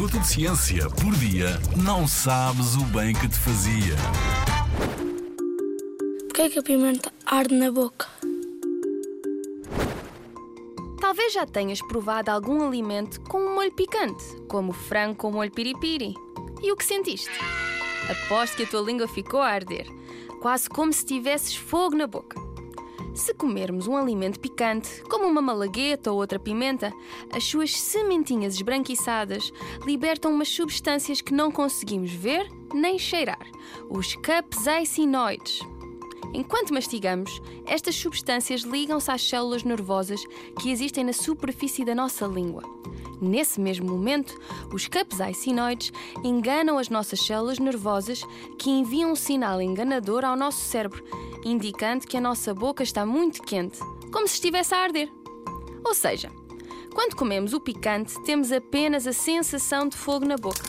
minuto de ciência por dia, não sabes o bem que te fazia. Porquê é que a pimenta arde na boca? Talvez já tenhas provado algum alimento com um molho picante, como frango com molho piripiri. E o que sentiste? Aposto que a tua língua ficou a arder, quase como se tivesses fogo na boca. Se comermos um alimento picante, como uma malagueta ou outra pimenta, as suas sementinhas esbranquiçadas libertam umas substâncias que não conseguimos ver nem cheirar, os capsaicinoides. Enquanto mastigamos, estas substâncias ligam-se às células nervosas que existem na superfície da nossa língua. Nesse mesmo momento, os capsaicinoides enganam as nossas células nervosas que enviam um sinal enganador ao nosso cérebro, indicando que a nossa boca está muito quente, como se estivesse a arder. Ou seja, quando comemos o picante, temos apenas a sensação de fogo na boca.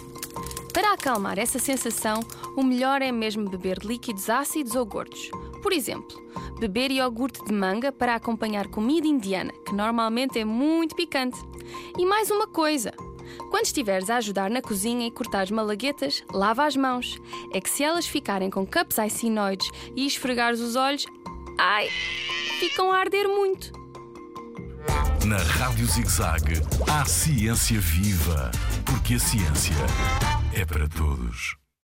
Para acalmar essa sensação, o melhor é mesmo beber líquidos ácidos ou gordos. Por exemplo, beber iogurte de manga para acompanhar comida indiana, que normalmente é muito picante. E mais uma coisa: quando estiveres a ajudar na cozinha e cortares malaguetas, lava as mãos. É que se elas ficarem com capsaicinoides e esfregares os olhos, ai, ficam a arder muito. Na Rádio ZigZag, há ciência viva, porque a ciência é para todos.